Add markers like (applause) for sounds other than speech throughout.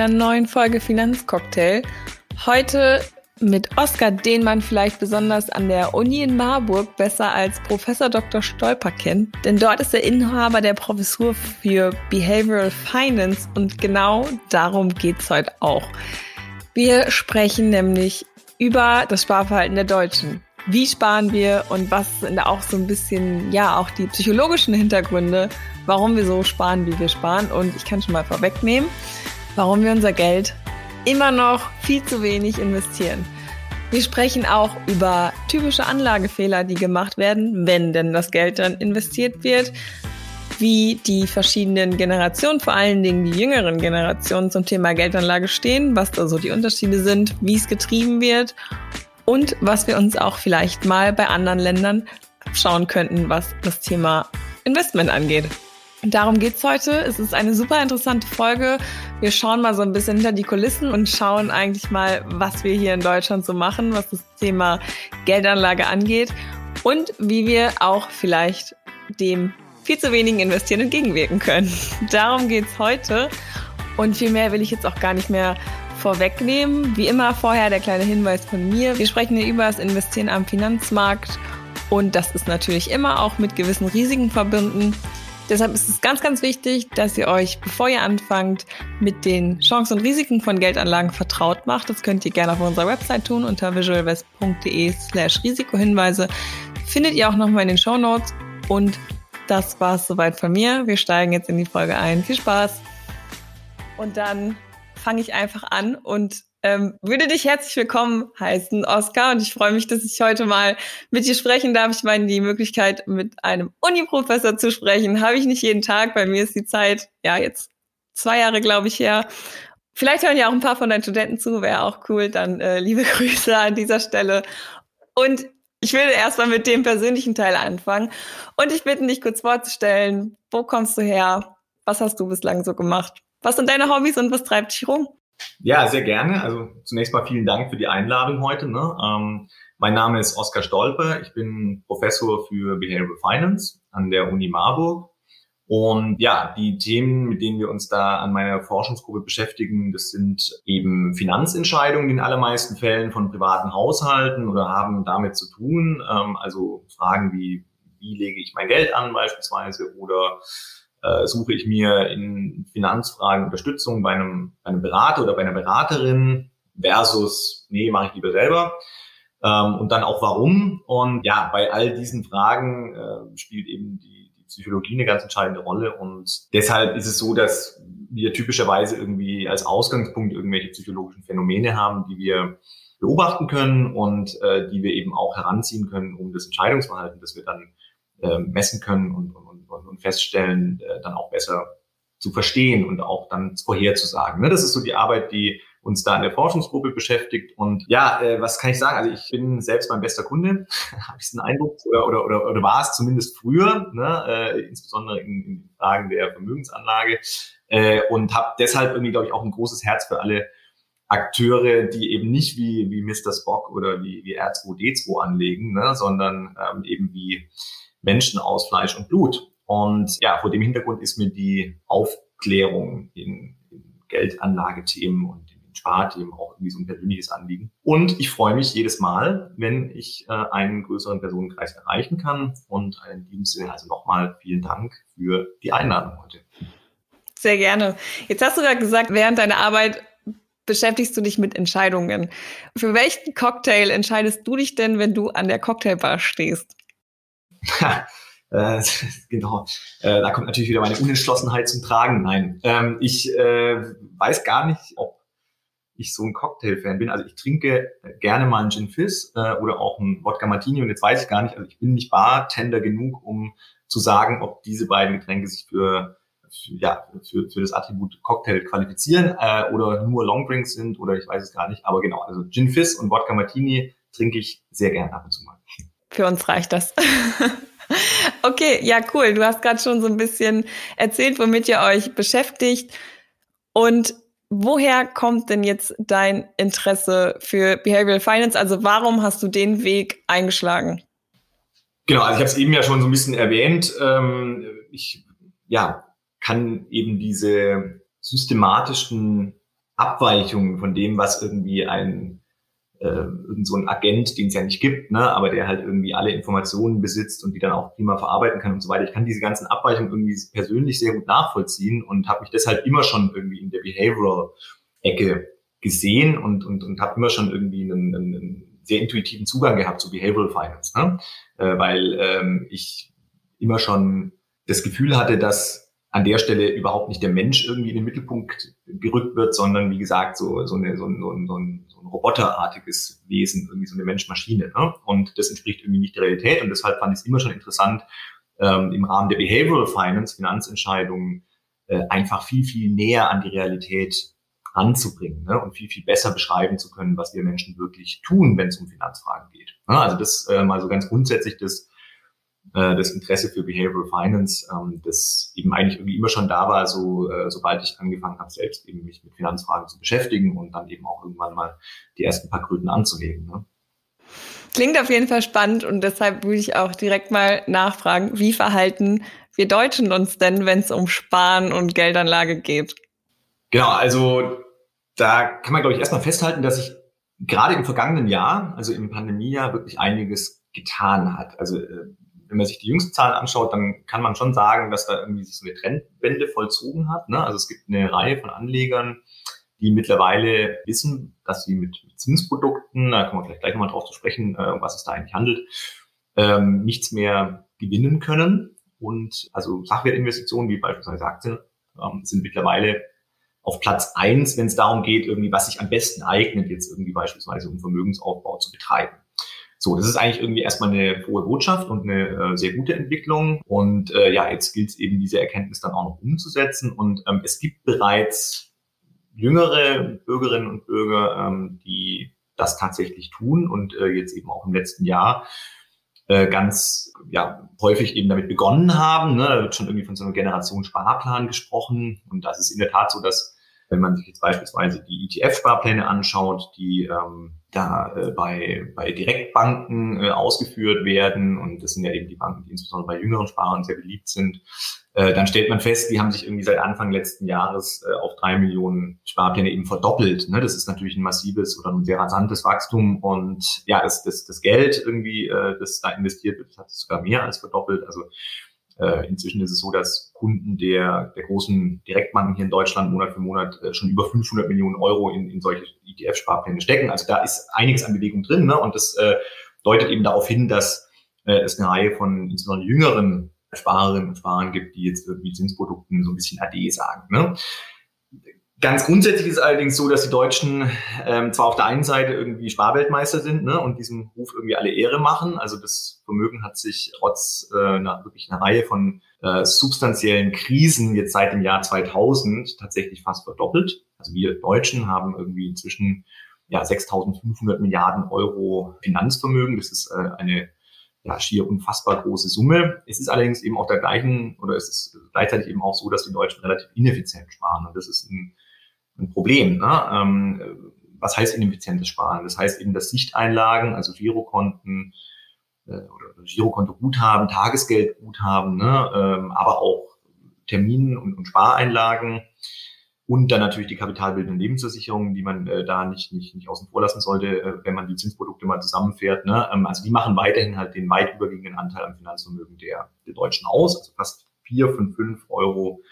einer neuen Folge Finanzcocktail. Heute mit Oskar, den man vielleicht besonders an der Uni in Marburg besser als Professor Dr. Stolper kennt. Denn dort ist er Inhaber der Professur für Behavioral Finance und genau darum geht's heute auch. Wir sprechen nämlich über das Sparverhalten der Deutschen. Wie sparen wir und was sind auch so ein bisschen, ja, auch die psychologischen Hintergründe, warum wir so sparen, wie wir sparen. Und ich kann schon mal vorwegnehmen, warum wir unser Geld immer noch viel zu wenig investieren. Wir sprechen auch über typische Anlagefehler, die gemacht werden, wenn denn das Geld dann investiert wird, wie die verschiedenen Generationen, vor allen Dingen die jüngeren Generationen zum Thema Geldanlage stehen, was da so die Unterschiede sind, wie es getrieben wird und was wir uns auch vielleicht mal bei anderen Ländern schauen könnten, was das Thema Investment angeht. Darum geht's heute. Es ist eine super interessante Folge. Wir schauen mal so ein bisschen hinter die Kulissen und schauen eigentlich mal, was wir hier in Deutschland so machen, was das Thema Geldanlage angeht und wie wir auch vielleicht dem viel zu wenigen Investieren entgegenwirken können. (laughs) Darum geht's heute. Und viel mehr will ich jetzt auch gar nicht mehr vorwegnehmen. Wie immer vorher der kleine Hinweis von mir. Wir sprechen hier über das Investieren am Finanzmarkt und das ist natürlich immer auch mit gewissen Risiken verbunden. Deshalb ist es ganz, ganz wichtig, dass ihr euch, bevor ihr anfangt, mit den Chancen und Risiken von Geldanlagen vertraut macht. Das könnt ihr gerne auf unserer Website tun unter visualvest.de slash Risikohinweise. Findet ihr auch nochmal in den Show Notes. Und das war's soweit von mir. Wir steigen jetzt in die Folge ein. Viel Spaß! Und dann fange ich einfach an und ähm, würde dich herzlich willkommen heißen, Oskar. Und ich freue mich, dass ich heute mal mit dir sprechen darf. Ich meine, die Möglichkeit, mit einem Uni-Professor zu sprechen, habe ich nicht jeden Tag. Bei mir ist die Zeit, ja, jetzt zwei Jahre, glaube ich, her. Vielleicht hören ja auch ein paar von deinen Studenten zu, wäre auch cool. Dann äh, liebe (laughs) Grüße an dieser Stelle. Und ich will erstmal mit dem persönlichen Teil anfangen. Und ich bitte dich kurz vorzustellen, wo kommst du her? Was hast du bislang so gemacht? Was sind deine Hobbys und was treibt dich rum? Ja, sehr gerne. Also zunächst mal vielen Dank für die Einladung heute. Ne? Ähm, mein Name ist Oskar Stolpe. Ich bin Professor für Behavioral Finance an der Uni Marburg. Und ja, die Themen, mit denen wir uns da an meiner Forschungsgruppe beschäftigen, das sind eben Finanzentscheidungen in allermeisten Fällen von privaten Haushalten oder haben damit zu tun. Ähm, also Fragen wie, wie lege ich mein Geld an beispielsweise oder äh, suche ich mir in Finanzfragen Unterstützung bei einem, bei einem Berater oder bei einer Beraterin versus, nee, mache ich lieber selber. Ähm, und dann auch warum. Und ja, bei all diesen Fragen äh, spielt eben die, die Psychologie eine ganz entscheidende Rolle. Und deshalb ist es so, dass wir typischerweise irgendwie als Ausgangspunkt irgendwelche psychologischen Phänomene haben, die wir beobachten können und äh, die wir eben auch heranziehen können, um das Entscheidungsverhalten, das wir dann äh, messen können und, und und, und feststellen, äh, dann auch besser zu verstehen und auch dann vorherzusagen. Ne? Das ist so die Arbeit, die uns da in der Forschungsgruppe beschäftigt. Und ja, äh, was kann ich sagen? Also ich bin selbst mein bester Kunde, (laughs) habe ich den Eindruck, oder, oder, oder, oder war es zumindest früher, ne? äh, insbesondere in, in Fragen der Vermögensanlage. Äh, und habe deshalb irgendwie, glaube ich, auch ein großes Herz für alle Akteure, die eben nicht wie, wie Mr. Spock oder wie, wie R2D2 anlegen, ne? sondern ähm, eben wie Menschen aus Fleisch und Blut. Und ja, vor dem Hintergrund ist mir die Aufklärung in, in Geldanlagethemen und in Sparthemen auch irgendwie so ein persönliches Anliegen. Und ich freue mich jedes Mal, wenn ich äh, einen größeren Personenkreis erreichen kann. Und in diesem Sinne also nochmal vielen Dank für die Einladung heute. Sehr gerne. Jetzt hast du gerade gesagt, während deiner Arbeit beschäftigst du dich mit Entscheidungen. Für welchen Cocktail entscheidest du dich denn, wenn du an der Cocktailbar stehst? (laughs) Äh, (laughs) genau, äh, da kommt natürlich wieder meine Unentschlossenheit zum Tragen. Nein, ähm, ich äh, weiß gar nicht, ob ich so ein Cocktail-Fan bin. Also ich trinke gerne mal einen Gin Fizz äh, oder auch einen Wodka Martini und jetzt weiß ich gar nicht, also ich bin nicht Bartender genug, um zu sagen, ob diese beiden Getränke sich für, für ja, für, für das Attribut Cocktail qualifizieren äh, oder nur Longdrinks sind oder ich weiß es gar nicht. Aber genau, also Gin Fizz und Wodka Martini trinke ich sehr gerne ab und zu mal. Für uns reicht das. (laughs) (laughs) Okay, ja, cool. Du hast gerade schon so ein bisschen erzählt, womit ihr euch beschäftigt. Und woher kommt denn jetzt dein Interesse für Behavioral Finance? Also warum hast du den Weg eingeschlagen? Genau, also ich habe es eben ja schon so ein bisschen erwähnt. Ähm, ich ja, kann eben diese systematischen Abweichungen von dem, was irgendwie ein äh, irgend so ein Agent, den es ja nicht gibt, ne, aber der halt irgendwie alle Informationen besitzt und die dann auch prima verarbeiten kann und so weiter. Ich kann diese ganzen Abweichungen irgendwie persönlich sehr gut nachvollziehen und habe mich deshalb immer schon irgendwie in der Behavioral-Ecke gesehen und, und, und habe immer schon irgendwie einen, einen sehr intuitiven Zugang gehabt zu Behavioral Finance, ne? Äh, weil ähm, ich immer schon das Gefühl hatte, dass an der Stelle überhaupt nicht der Mensch irgendwie in den Mittelpunkt gerückt wird, sondern wie gesagt so, so, eine, so, ein, so, so ein roboterartiges Wesen, irgendwie so eine Mensch-Maschine. Ne? Und das entspricht irgendwie nicht der Realität und deshalb fand ich es immer schon interessant, ähm, im Rahmen der Behavioral Finance Finanzentscheidungen äh, einfach viel, viel näher an die Realität anzubringen ne? und viel, viel besser beschreiben zu können, was wir Menschen wirklich tun, wenn es um Finanzfragen geht. Ne? Also das äh, mal so ganz grundsätzlich das äh, das Interesse für Behavioral Finance, ähm, das eben eigentlich irgendwie immer schon da war, so äh, sobald ich angefangen habe, selbst eben mich mit Finanzfragen zu beschäftigen und dann eben auch irgendwann mal die ersten paar Kröten anzulegen. Ne? Klingt auf jeden Fall spannend und deshalb würde ich auch direkt mal nachfragen, wie verhalten wir Deutschen uns denn, wenn es um Sparen und Geldanlage geht? Genau, also da kann man, glaube ich, erstmal festhalten, dass sich gerade im vergangenen Jahr, also im Pandemiejahr, wirklich einiges getan hat. Also äh, wenn man sich die jüngsten Zahlen anschaut, dann kann man schon sagen, dass da irgendwie sich so eine Trendwende vollzogen hat. Ne? Also es gibt eine Reihe von Anlegern, die mittlerweile wissen, dass sie mit Zinsprodukten, da kommen wir vielleicht gleich nochmal drauf zu sprechen, äh, um was es da eigentlich handelt, ähm, nichts mehr gewinnen können. Und also Sachwertinvestitionen wie beispielsweise Aktien ähm, sind mittlerweile auf Platz eins, wenn es darum geht, irgendwie, was sich am besten eignet, jetzt irgendwie beispielsweise um Vermögensaufbau zu betreiben. So, das ist eigentlich irgendwie erstmal eine frohe Botschaft und eine äh, sehr gute Entwicklung. Und äh, ja, jetzt gilt es eben, diese Erkenntnis dann auch noch umzusetzen. Und ähm, es gibt bereits jüngere Bürgerinnen und Bürger, ähm, die das tatsächlich tun und äh, jetzt eben auch im letzten Jahr äh, ganz ja, häufig eben damit begonnen haben. Ne? Da wird schon irgendwie von so einer Generation Sparplan gesprochen. Und das ist in der Tat so, dass wenn man sich jetzt beispielsweise die ETF-Sparpläne anschaut, die ähm, da äh, bei, bei Direktbanken äh, ausgeführt werden, und das sind ja eben die Banken, die insbesondere bei jüngeren Sparern sehr beliebt sind, äh, dann stellt man fest, die haben sich irgendwie seit Anfang letzten Jahres äh, auf drei Millionen Sparpläne eben verdoppelt. Ne? Das ist natürlich ein massives oder ein sehr rasantes Wachstum und ja, das, das, das Geld irgendwie, äh, das da investiert wird, das hat sich sogar mehr als verdoppelt. Also äh, inzwischen ist es so, dass Kunden der, der großen Direktbanken hier in Deutschland Monat für Monat äh, schon über 500 Millionen Euro in, in solche ETF-Sparpläne stecken. Also da ist einiges an Bewegung drin ne? und das äh, deutet eben darauf hin, dass äh, es eine Reihe von insbesondere jüngeren Sparerinnen und Sparern gibt, die jetzt irgendwie Zinsprodukten so ein bisschen AD sagen. Ne? Ganz grundsätzlich ist allerdings so, dass die Deutschen ähm, zwar auf der einen Seite irgendwie Sparweltmeister sind ne, und diesem Ruf irgendwie alle Ehre machen. Also das Vermögen hat sich trotz äh, einer, wirklich einer Reihe von äh, substanziellen Krisen jetzt seit dem Jahr 2000 tatsächlich fast verdoppelt. Also wir Deutschen haben irgendwie inzwischen ja 6.500 Milliarden Euro Finanzvermögen. Das ist äh, eine ja, schier unfassbar große Summe. Es ist allerdings eben auch der gleichen, oder es ist gleichzeitig eben auch so, dass die Deutschen relativ ineffizient sparen. Und das ist ein ein Problem. Ne? Ähm, was heißt ineffizientes Sparen? Das heißt eben, dass Sichteinlagen, also Girokonten äh, oder Girokonto-Guthaben, Tagesgeldguthaben, ne? ähm, aber auch Terminen und, und Spareinlagen und dann natürlich die kapitalbildenden Lebensversicherungen, die man äh, da nicht, nicht, nicht außen vor lassen sollte, äh, wenn man die Zinsprodukte mal zusammenfährt. Ne? Ähm, also die machen weiterhin halt den weit überwiegenden Anteil am Finanzvermögen der, der Deutschen aus. Also fast vier von fünf Euro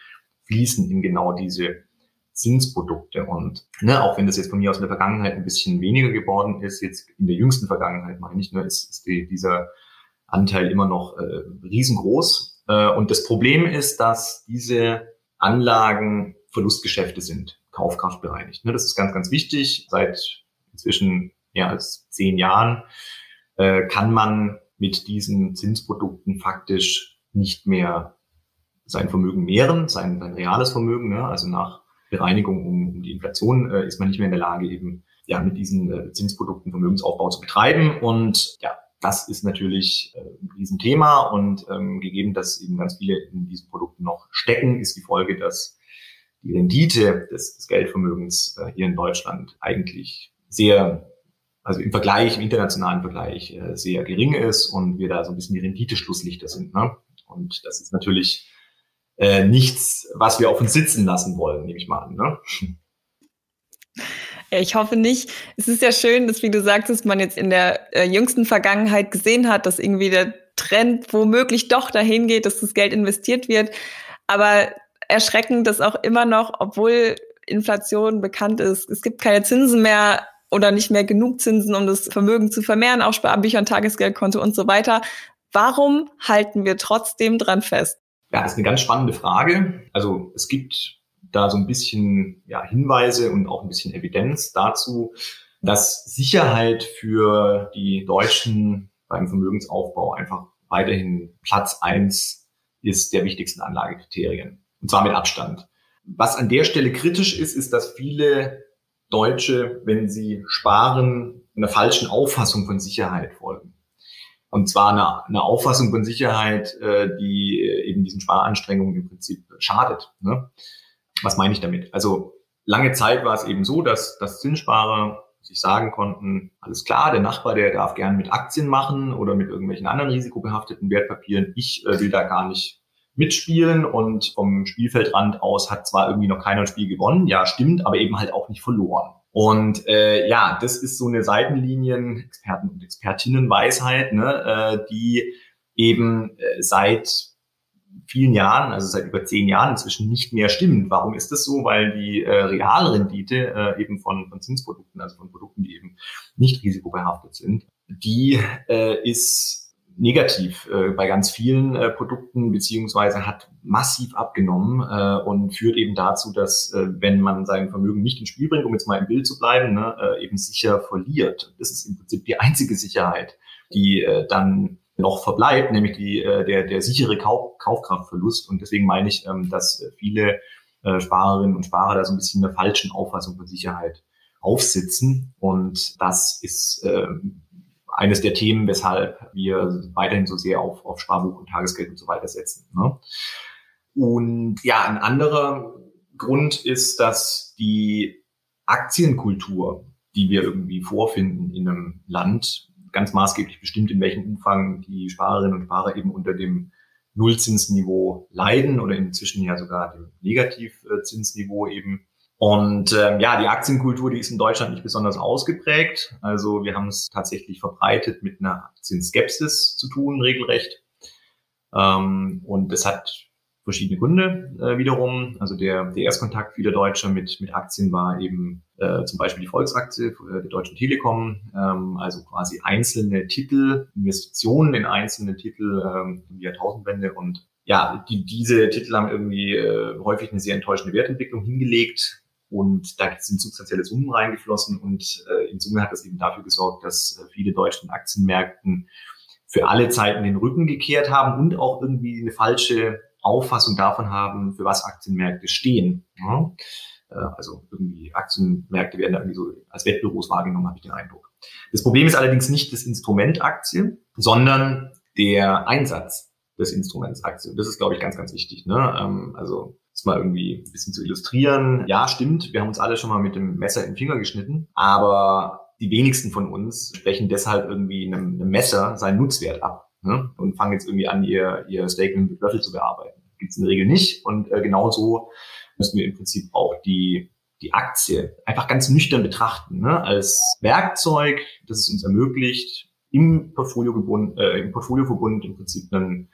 fließen in genau diese Zinsprodukte. Und ne, auch wenn das jetzt von mir aus in der Vergangenheit ein bisschen weniger geworden ist, jetzt in der jüngsten Vergangenheit meine ich, ne, ist, ist die, dieser Anteil immer noch äh, riesengroß. Äh, und das Problem ist, dass diese Anlagen Verlustgeschäfte sind, kaufkraftbereinigt. Ne, das ist ganz, ganz wichtig. Seit inzwischen mehr als zehn Jahren äh, kann man mit diesen Zinsprodukten faktisch nicht mehr sein Vermögen mehren, sein, sein reales Vermögen. Ne? Also nach Bereinigung um, um die Inflation äh, ist man nicht mehr in der Lage, eben ja mit diesen äh, Zinsprodukten Vermögensaufbau zu betreiben. Und ja, das ist natürlich äh, ein Riesenthema und ähm, gegeben, dass eben ganz viele in diesen Produkten noch stecken, ist die Folge, dass die Rendite des, des Geldvermögens äh, hier in Deutschland eigentlich sehr, also im Vergleich, im internationalen Vergleich äh, sehr gering ist und wir da so ein bisschen die Renditeschlusslichter sind. Ne? Und das ist natürlich äh, nichts, was wir auf uns sitzen lassen wollen, nehme ich mal an. Ne? Ich hoffe nicht. Es ist ja schön, dass, wie du sagtest, man jetzt in der äh, jüngsten Vergangenheit gesehen hat, dass irgendwie der Trend womöglich doch dahin geht, dass das Geld investiert wird. Aber erschreckend, dass auch immer noch, obwohl Inflation bekannt ist, es gibt keine Zinsen mehr oder nicht mehr genug Zinsen, um das Vermögen zu vermehren, auch Sparbücher und Tagesgeldkonto und so weiter. Warum halten wir trotzdem dran fest? Ja, das ist eine ganz spannende Frage. Also es gibt da so ein bisschen ja, Hinweise und auch ein bisschen Evidenz dazu, dass Sicherheit für die Deutschen beim Vermögensaufbau einfach weiterhin Platz eins ist der wichtigsten Anlagekriterien. Und zwar mit Abstand. Was an der Stelle kritisch ist, ist, dass viele Deutsche, wenn sie sparen, einer falschen Auffassung von Sicherheit folgen. Und zwar eine, eine Auffassung von Sicherheit, äh, die eben diesen Sparanstrengungen im Prinzip schadet. Ne? Was meine ich damit? Also lange Zeit war es eben so, dass, dass Zinssparer sich sagen konnten, alles klar, der Nachbar, der darf gern mit Aktien machen oder mit irgendwelchen anderen risikobehafteten Wertpapieren. Ich äh, will da gar nicht mitspielen und vom Spielfeldrand aus hat zwar irgendwie noch keiner ein Spiel gewonnen, ja, stimmt, aber eben halt auch nicht verloren. Und äh, ja, das ist so eine Seitenlinien, Experten und Expertinnenweisheit, ne, äh, die eben äh, seit vielen Jahren, also seit über zehn Jahren inzwischen nicht mehr stimmt. Warum ist das so? Weil die äh, Realrendite äh, eben von, von Zinsprodukten, also von Produkten, die eben nicht risikobehaftet sind, die äh, ist negativ äh, bei ganz vielen äh, Produkten beziehungsweise hat massiv abgenommen äh, und führt eben dazu, dass äh, wenn man sein Vermögen nicht ins Spiel bringt, um jetzt mal im Bild zu bleiben, ne, äh, eben sicher verliert. Das ist im Prinzip die einzige Sicherheit, die äh, dann noch verbleibt, nämlich die, äh, der, der sichere Kauf, Kaufkraftverlust. Und deswegen meine ich, ähm, dass viele äh, Sparerinnen und Sparer da so ein bisschen eine falschen Auffassung von Sicherheit aufsitzen. Und das ist äh, eines der Themen, weshalb wir weiterhin so sehr auf, auf Sparbuch und Tagesgeld und so weiter setzen. Ne? Und ja, ein anderer Grund ist, dass die Aktienkultur, die wir irgendwie vorfinden in einem Land, ganz maßgeblich bestimmt, in welchem Umfang die Sparerinnen und Sparer eben unter dem Nullzinsniveau leiden oder inzwischen ja sogar dem Negativzinsniveau eben. Und ähm, ja, die Aktienkultur, die ist in Deutschland nicht besonders ausgeprägt. Also wir haben es tatsächlich verbreitet mit einer Zinsskepsis zu tun, regelrecht. Ähm, und das hat verschiedene Gründe äh, wiederum. Also der, der Erstkontakt vieler Deutscher mit, mit Aktien war eben äh, zum Beispiel die Volksaktie äh, der Deutschen Telekom, ähm, also quasi einzelne Titel, Investitionen in einzelne Titel ähm, die Jahrtausendwende und ja, die, diese Titel haben irgendwie äh, häufig eine sehr enttäuschende Wertentwicklung hingelegt und da sind substanzielle Summen reingeflossen und äh, in Summe hat das eben dafür gesorgt, dass äh, viele deutschen Aktienmärkten für alle Zeiten den Rücken gekehrt haben und auch irgendwie eine falsche Auffassung davon haben, für was Aktienmärkte stehen. Ja? Äh, also irgendwie Aktienmärkte werden da irgendwie so als Wettbüros wahrgenommen, habe ich den Eindruck. Das Problem ist allerdings nicht das Instrument Aktie, sondern der Einsatz des Instruments Aktie. Das ist, glaube ich, ganz, ganz wichtig. Ne? Ähm, also das mal irgendwie ein bisschen zu illustrieren. Ja, stimmt, wir haben uns alle schon mal mit dem Messer in den Finger geschnitten, aber die wenigsten von uns sprechen deshalb irgendwie einem, einem Messer seinen Nutzwert ab ne? und fangen jetzt irgendwie an, ihr, ihr Steak mit Löffel zu bearbeiten. Gibt es in der Regel nicht. Und äh, genauso müssen wir im Prinzip auch die, die Aktie einfach ganz nüchtern betrachten, ne? als Werkzeug, das es uns ermöglicht, im Portfolioverbund, äh, im Portfolioverbund im Prinzip einen,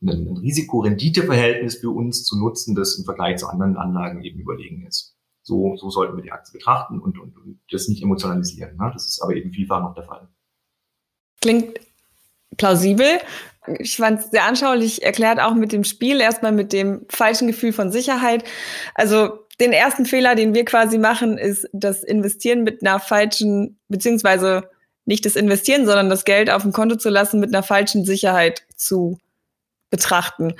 einen, ein Risiko-Rendite-Verhältnis für uns zu nutzen, das im Vergleich zu anderen Anlagen eben überlegen ist. So, so sollten wir die Aktie betrachten und, und, und das nicht emotionalisieren. Ne? Das ist aber eben vielfach noch der Fall. Klingt plausibel. Ich fand es sehr anschaulich erklärt, auch mit dem Spiel, erstmal mit dem falschen Gefühl von Sicherheit. Also den ersten Fehler, den wir quasi machen, ist das Investieren mit einer falschen, beziehungsweise nicht das Investieren, sondern das Geld auf dem Konto zu lassen, mit einer falschen Sicherheit zu betrachten.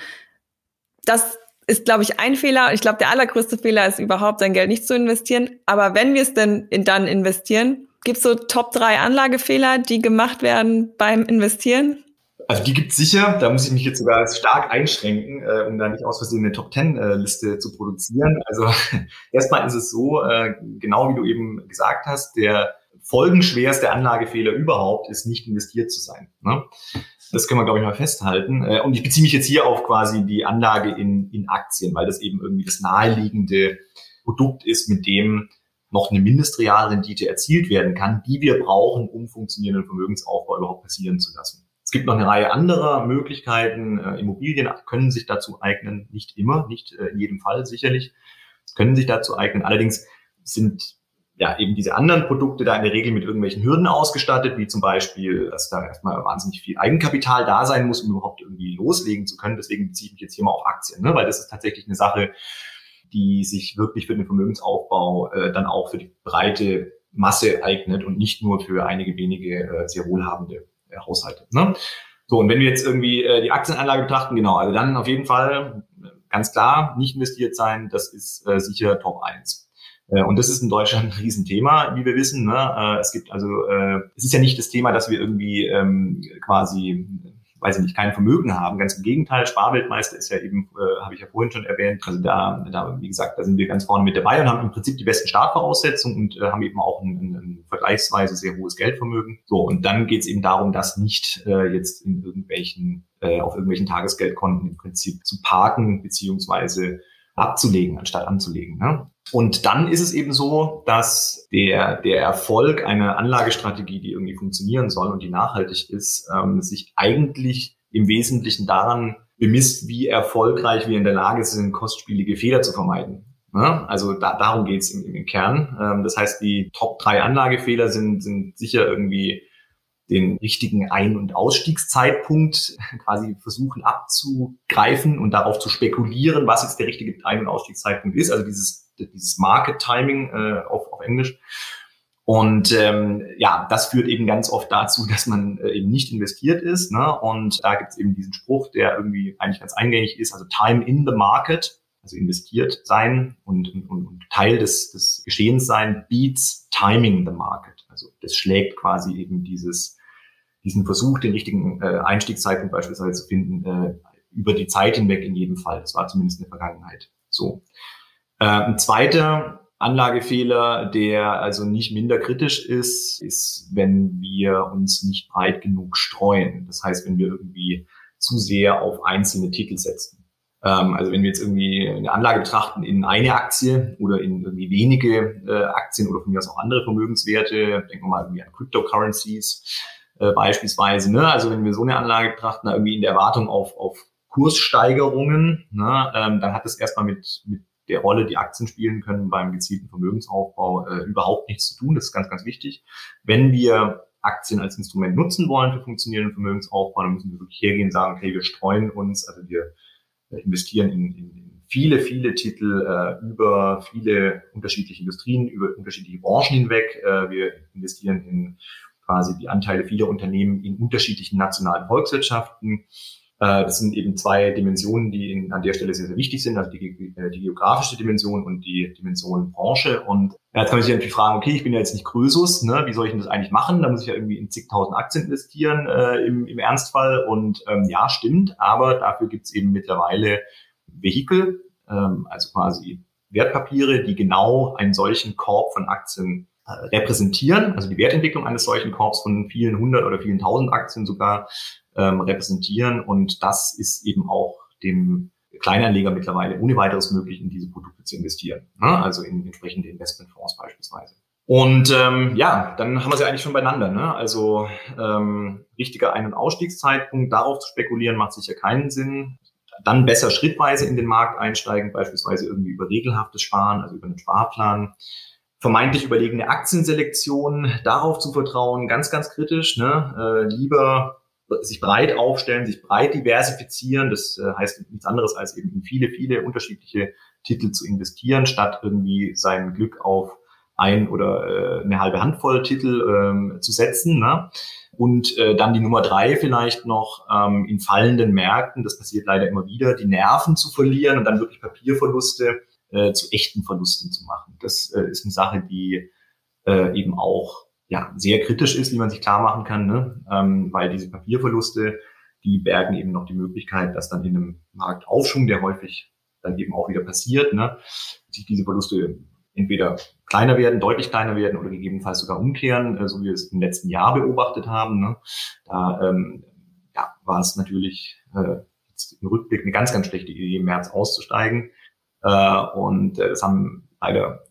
Das ist, glaube ich, ein Fehler. Ich glaube, der allergrößte Fehler ist überhaupt, sein Geld nicht zu investieren. Aber wenn wir es denn in, dann investieren, gibt es so Top 3 Anlagefehler, die gemacht werden beim Investieren? Also die gibt es sicher, da muss ich mich jetzt sogar stark einschränken, äh, um da nicht aus Versehen eine Top-10-Liste äh, zu produzieren. Also (laughs) erstmal ist es so, äh, genau wie du eben gesagt hast, der folgenschwerste Anlagefehler überhaupt ist nicht investiert zu sein. Ne? Das können wir, glaube ich, mal festhalten. Äh, und ich beziehe mich jetzt hier auf quasi die Anlage in, in Aktien, weil das eben irgendwie das naheliegende Produkt ist, mit dem noch eine Mindestrealrendite erzielt werden kann, die wir brauchen, um funktionierenden Vermögensaufbau überhaupt passieren zu lassen. Es gibt noch eine Reihe anderer Möglichkeiten. Äh, Immobilien können sich dazu eignen, nicht immer, nicht äh, in jedem Fall sicherlich, können sich dazu eignen. Allerdings sind ja eben diese anderen Produkte da in der Regel mit irgendwelchen Hürden ausgestattet, wie zum Beispiel, dass da erstmal wahnsinnig viel Eigenkapital da sein muss, um überhaupt irgendwie loslegen zu können. Deswegen beziehe ich mich jetzt hier mal auf Aktien, ne? weil das ist tatsächlich eine Sache, die sich wirklich für den Vermögensaufbau äh, dann auch für die breite Masse eignet und nicht nur für einige wenige äh, sehr wohlhabende äh, Haushalte. Ne? So, und wenn wir jetzt irgendwie äh, die Aktienanlage betrachten, genau, also dann auf jeden Fall äh, ganz klar nicht investiert sein, das ist äh, sicher Top 1. Äh, und das ist in Deutschland ein Riesenthema, wie wir wissen. Ne? Äh, es gibt also, äh, es ist ja nicht das Thema, dass wir irgendwie ähm, quasi weiß ich nicht, kein Vermögen haben. Ganz im Gegenteil, Sparweltmeister ist ja eben, äh, habe ich ja vorhin schon erwähnt, also da, da, wie gesagt, da sind wir ganz vorne mit dabei und haben im Prinzip die besten Startvoraussetzungen und äh, haben eben auch ein, ein, ein vergleichsweise sehr hohes Geldvermögen. So, und dann geht es eben darum, das nicht äh, jetzt in irgendwelchen, äh, auf irgendwelchen Tagesgeldkonten im Prinzip zu parken, beziehungsweise abzulegen, anstatt anzulegen. Ne? Und dann ist es eben so, dass der, der Erfolg einer Anlagestrategie, die irgendwie funktionieren soll und die nachhaltig ist, ähm, sich eigentlich im Wesentlichen daran bemisst, wie erfolgreich wir in der Lage sind, kostspielige Fehler zu vermeiden. Ja, also da, darum geht's im, im Kern. Ähm, das heißt, die Top drei Anlagefehler sind, sind sicher irgendwie den richtigen Ein- und Ausstiegszeitpunkt (laughs) quasi versuchen abzugreifen und darauf zu spekulieren, was jetzt der richtige Ein- und Ausstiegszeitpunkt ist. Also dieses, dieses Market Timing äh, auf, auf Englisch. Und ähm, ja, das führt eben ganz oft dazu, (laughs) dass man äh, eben nicht investiert ist. Ne? Und da gibt es eben diesen Spruch, der irgendwie eigentlich ganz eingängig ist, also Time in the Market, also investiert sein und, und, und Teil des, des Geschehens sein, beats Timing the Market. Also das schlägt quasi eben dieses, diesen Versuch, den richtigen äh, Einstiegszeitpunkt beispielsweise zu finden, äh, über die Zeit hinweg in jedem Fall. Das war zumindest in der Vergangenheit so. Äh, ein zweiter Anlagefehler, der also nicht minder kritisch ist, ist, wenn wir uns nicht breit genug streuen. Das heißt, wenn wir irgendwie zu sehr auf einzelne Titel setzen. Ähm, also wenn wir jetzt irgendwie eine Anlage betrachten in eine Aktie oder in irgendwie wenige äh, Aktien oder von mir aus auch andere Vermögenswerte, denken wir mal irgendwie an Cryptocurrencies äh, beispielsweise. Ne? Also wenn wir so eine Anlage betrachten, irgendwie in der Erwartung auf, auf Kurssteigerungen, ne? ähm, dann hat das erstmal mit, mit der Rolle, die Aktien spielen können beim gezielten Vermögensaufbau, äh, überhaupt nichts zu tun. Das ist ganz, ganz wichtig. Wenn wir Aktien als Instrument nutzen wollen für funktionierenden Vermögensaufbau, dann müssen wir wirklich hergehen und sagen, okay, wir streuen uns, also wir investieren in, in viele, viele Titel äh, über viele unterschiedliche Industrien, über unterschiedliche Branchen hinweg. Äh, wir investieren in quasi die Anteile vieler Unternehmen in unterschiedlichen nationalen Volkswirtschaften. Äh, das sind eben zwei Dimensionen, die in, an der Stelle sehr, sehr wichtig sind, also die, äh, die geografische Dimension und die Dimension Branche. Und jetzt kann man sich natürlich fragen, okay, ich bin ja jetzt nicht Krösus, ne? wie soll ich denn das eigentlich machen? Da muss ich ja irgendwie in zigtausend Aktien investieren äh, im, im Ernstfall. Und ähm, ja, stimmt, aber dafür gibt es eben mittlerweile Vehikel, ähm, also quasi Wertpapiere, die genau einen solchen Korb von Aktien äh, repräsentieren, also die Wertentwicklung eines solchen Korbs von vielen hundert oder vielen tausend Aktien sogar ähm, repräsentieren. Und das ist eben auch dem Kleinanleger mittlerweile ohne weiteres möglich, in diese Produkte zu investieren. Ne? Also in entsprechende Investmentfonds beispielsweise. Und ähm, ja, dann haben wir sie eigentlich schon beieinander. Ne? Also ähm, richtiger Ein- und Ausstiegszeitpunkt, darauf zu spekulieren, macht sicher keinen Sinn. Dann besser schrittweise in den Markt einsteigen, beispielsweise irgendwie über regelhaftes Sparen, also über einen Sparplan vermeintlich überlegene Aktienselektion, darauf zu vertrauen, ganz, ganz kritisch. Ne? Äh, lieber sich breit aufstellen, sich breit diversifizieren. Das äh, heißt nichts anderes als eben in viele, viele unterschiedliche Titel zu investieren, statt irgendwie sein Glück auf ein oder äh, eine halbe Handvoll Titel ähm, zu setzen. Ne? Und äh, dann die Nummer drei vielleicht noch ähm, in fallenden Märkten, das passiert leider immer wieder, die Nerven zu verlieren und dann wirklich Papierverluste äh, zu echten Verlusten zu machen. Das äh, ist eine Sache, die äh, eben auch ja, sehr kritisch ist, wie man sich klar machen kann, ne? ähm, weil diese Papierverluste, die bergen eben noch die Möglichkeit, dass dann in einem Marktaufschwung, der häufig dann eben auch wieder passiert, ne, sich diese Verluste entweder kleiner werden, deutlich kleiner werden oder gegebenenfalls sogar umkehren, äh, so wie wir es im letzten Jahr beobachtet haben. Ne? Da ähm, ja, war es natürlich äh, im Rückblick eine ganz, ganz schlechte Idee, im März auszusteigen. Äh, und äh, das haben leider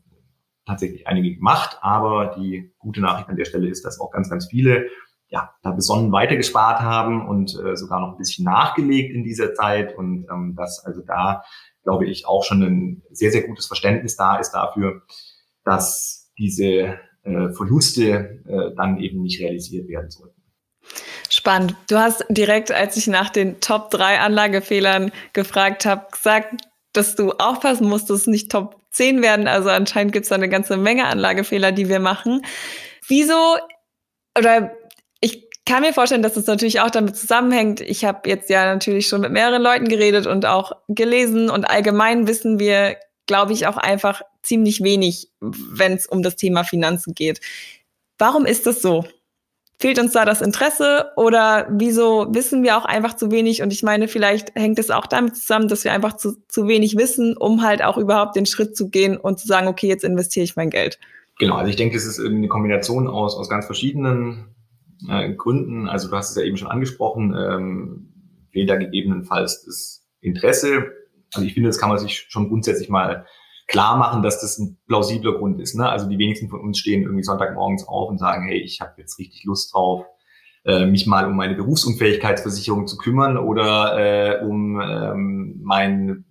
tatsächlich einige gemacht. Aber die gute Nachricht an der Stelle ist, dass auch ganz, ganz viele ja, da besonnen weitergespart haben und äh, sogar noch ein bisschen nachgelegt in dieser Zeit und ähm, dass also da, glaube ich, auch schon ein sehr, sehr gutes Verständnis da ist dafür, dass diese äh, Verluste äh, dann eben nicht realisiert werden sollten. Spannend. Du hast direkt, als ich nach den Top 3 Anlagefehlern gefragt habe, gesagt, dass du aufpassen musst, dass es nicht Top 10 werden. Also anscheinend gibt es da eine ganze Menge Anlagefehler, die wir machen. Wieso oder kann mir vorstellen, dass es natürlich auch damit zusammenhängt. Ich habe jetzt ja natürlich schon mit mehreren Leuten geredet und auch gelesen und allgemein wissen wir, glaube ich, auch einfach ziemlich wenig, wenn es um das Thema Finanzen geht. Warum ist das so? Fehlt uns da das Interesse oder wieso wissen wir auch einfach zu wenig? Und ich meine, vielleicht hängt es auch damit zusammen, dass wir einfach zu, zu wenig wissen, um halt auch überhaupt den Schritt zu gehen und zu sagen, okay, jetzt investiere ich mein Geld. Genau, also ich denke, es ist eine Kombination aus, aus ganz verschiedenen äh, Gründen. Also du hast es ja eben schon angesprochen, ähm, fehlt da gegebenenfalls das Interesse. Also ich finde, das kann man sich schon grundsätzlich mal klar machen, dass das ein plausibler Grund ist. Ne? Also die wenigsten von uns stehen irgendwie Sonntagmorgens auf und sagen, hey, ich habe jetzt richtig Lust drauf, äh, mich mal um meine Berufsunfähigkeitsversicherung zu kümmern oder äh, um ähm, meinen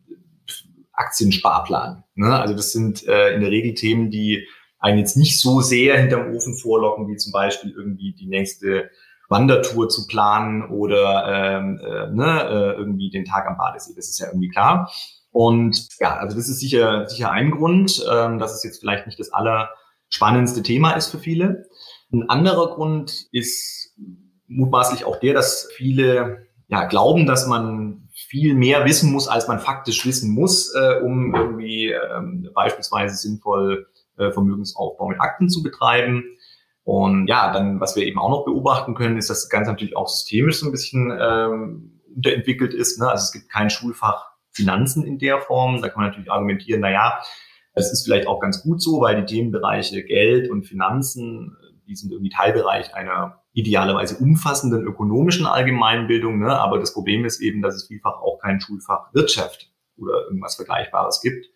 Aktiensparplan. Ne? Also das sind äh, in der Regel Themen, die einen jetzt nicht so sehr hinterm Ofen vorlocken, wie zum Beispiel irgendwie die nächste Wandertour zu planen oder ähm, äh, ne, äh, irgendwie den Tag am Badesee. Das ist ja irgendwie klar. Und ja, also das ist sicher, sicher ein Grund, ähm, dass es jetzt vielleicht nicht das allerspannendste Thema ist für viele. Ein anderer Grund ist mutmaßlich auch der, dass viele ja, glauben, dass man viel mehr wissen muss, als man faktisch wissen muss, äh, um irgendwie ähm, beispielsweise sinnvoll äh, Vermögensaufbau mit Akten zu betreiben. Und ja, dann, was wir eben auch noch beobachten können, ist, dass das Ganze natürlich auch systemisch so ein bisschen ähm, unterentwickelt ist. Ne? Also es gibt kein Schulfach Finanzen in der Form. Da kann man natürlich argumentieren, na ja, es ist vielleicht auch ganz gut so, weil die Themenbereiche Geld und Finanzen, die sind irgendwie Teilbereich einer idealerweise umfassenden ökonomischen Allgemeinbildung. Ne? Aber das Problem ist eben, dass es vielfach auch kein Schulfach Wirtschaft oder irgendwas Vergleichbares gibt.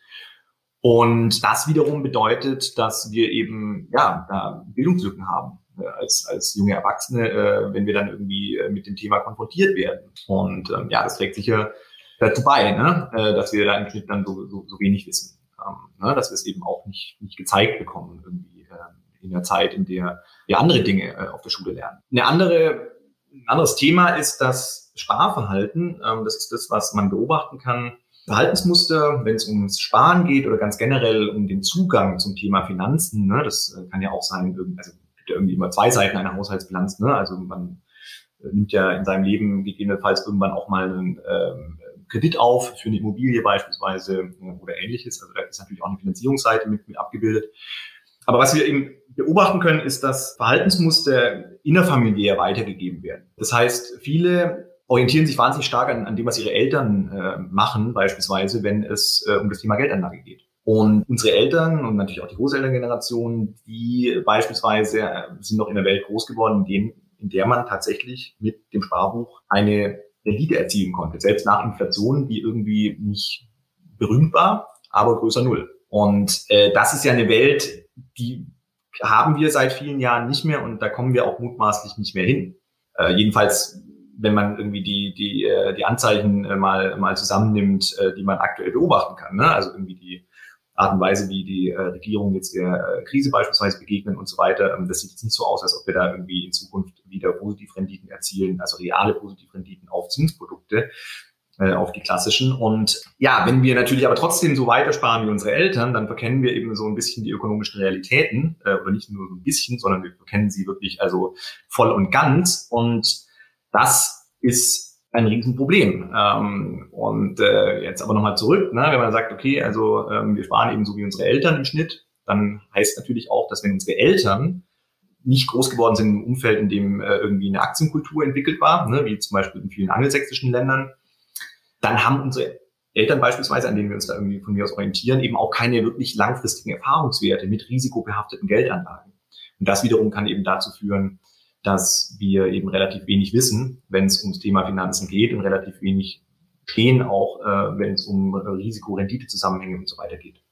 Und das wiederum bedeutet, dass wir eben ja da Bildungslücken haben äh, als, als junge Erwachsene, äh, wenn wir dann irgendwie äh, mit dem Thema konfrontiert werden. Und ähm, ja, das trägt sicher dazu bei, ne? äh, dass wir da im Schnitt dann so, so, so wenig wissen. Ähm, ne? Dass wir es eben auch nicht, nicht gezeigt bekommen irgendwie äh, in der Zeit, in der wir andere Dinge äh, auf der Schule lernen. Eine andere, ein anderes Thema ist das Sparverhalten. Ähm, das ist das, was man beobachten kann Verhaltensmuster, wenn es ums Sparen geht oder ganz generell um den Zugang zum Thema Finanzen. Ne? Das äh, kann ja auch sein, also gibt ja irgendwie immer zwei Seiten einer Haushaltsbilanz. Ne? Also man äh, nimmt ja in seinem Leben gegebenenfalls irgendwann auch mal einen ähm, Kredit auf für eine Immobilie beispielsweise äh, oder ähnliches. Also da ist natürlich auch eine Finanzierungsseite mit, mit abgebildet. Aber was wir eben beobachten können, ist, dass Verhaltensmuster innerfamiliär weitergegeben werden. Das heißt, viele orientieren sich wahnsinnig stark an, an dem, was ihre Eltern äh, machen, beispielsweise, wenn es äh, um das Thema Geldanlage geht. Und unsere Eltern und natürlich auch die Großelterngeneration, die beispielsweise äh, sind noch in der Welt groß geworden, in, dem, in der man tatsächlich mit dem Sparbuch eine Rendite erzielen konnte, selbst nach Inflation, die irgendwie nicht berühmt war, aber größer Null. Und äh, das ist ja eine Welt, die haben wir seit vielen Jahren nicht mehr und da kommen wir auch mutmaßlich nicht mehr hin. Äh, jedenfalls wenn man irgendwie die, die, äh, die Anzeichen äh, mal, mal zusammennimmt, äh, die man aktuell beobachten kann. Ne? Also irgendwie die Art und Weise, wie die äh, Regierung jetzt der äh, Krise beispielsweise begegnen und so weiter. Ähm, das sieht jetzt nicht so aus, als ob wir da irgendwie in Zukunft wieder Positivrenditen erzielen, also reale Positivrenditen auf Zinsprodukte, äh, auf die klassischen. Und ja, wenn wir natürlich aber trotzdem so weitersparen wie unsere Eltern, dann verkennen wir eben so ein bisschen die ökonomischen Realitäten, äh, oder nicht nur so ein bisschen, sondern wir verkennen sie wirklich also voll und ganz. Und das ist ein Riesenproblem. Ähm, und äh, jetzt aber nochmal zurück, ne, wenn man sagt, okay, also ähm, wir sparen eben so wie unsere Eltern im Schnitt, dann heißt natürlich auch, dass wenn unsere Eltern nicht groß geworden sind im Umfeld, in dem äh, irgendwie eine Aktienkultur entwickelt war, ne, wie zum Beispiel in vielen angelsächsischen Ländern, dann haben unsere Eltern beispielsweise, an denen wir uns da irgendwie von mir aus orientieren, eben auch keine wirklich langfristigen Erfahrungswerte mit risikobehafteten Geldanlagen. Und das wiederum kann eben dazu führen, dass wir eben relativ wenig wissen, wenn es ums Thema Finanzen geht und relativ wenig stehen auch, äh, wenn es um Risiko-Rendite-Zusammenhänge und so weiter geht.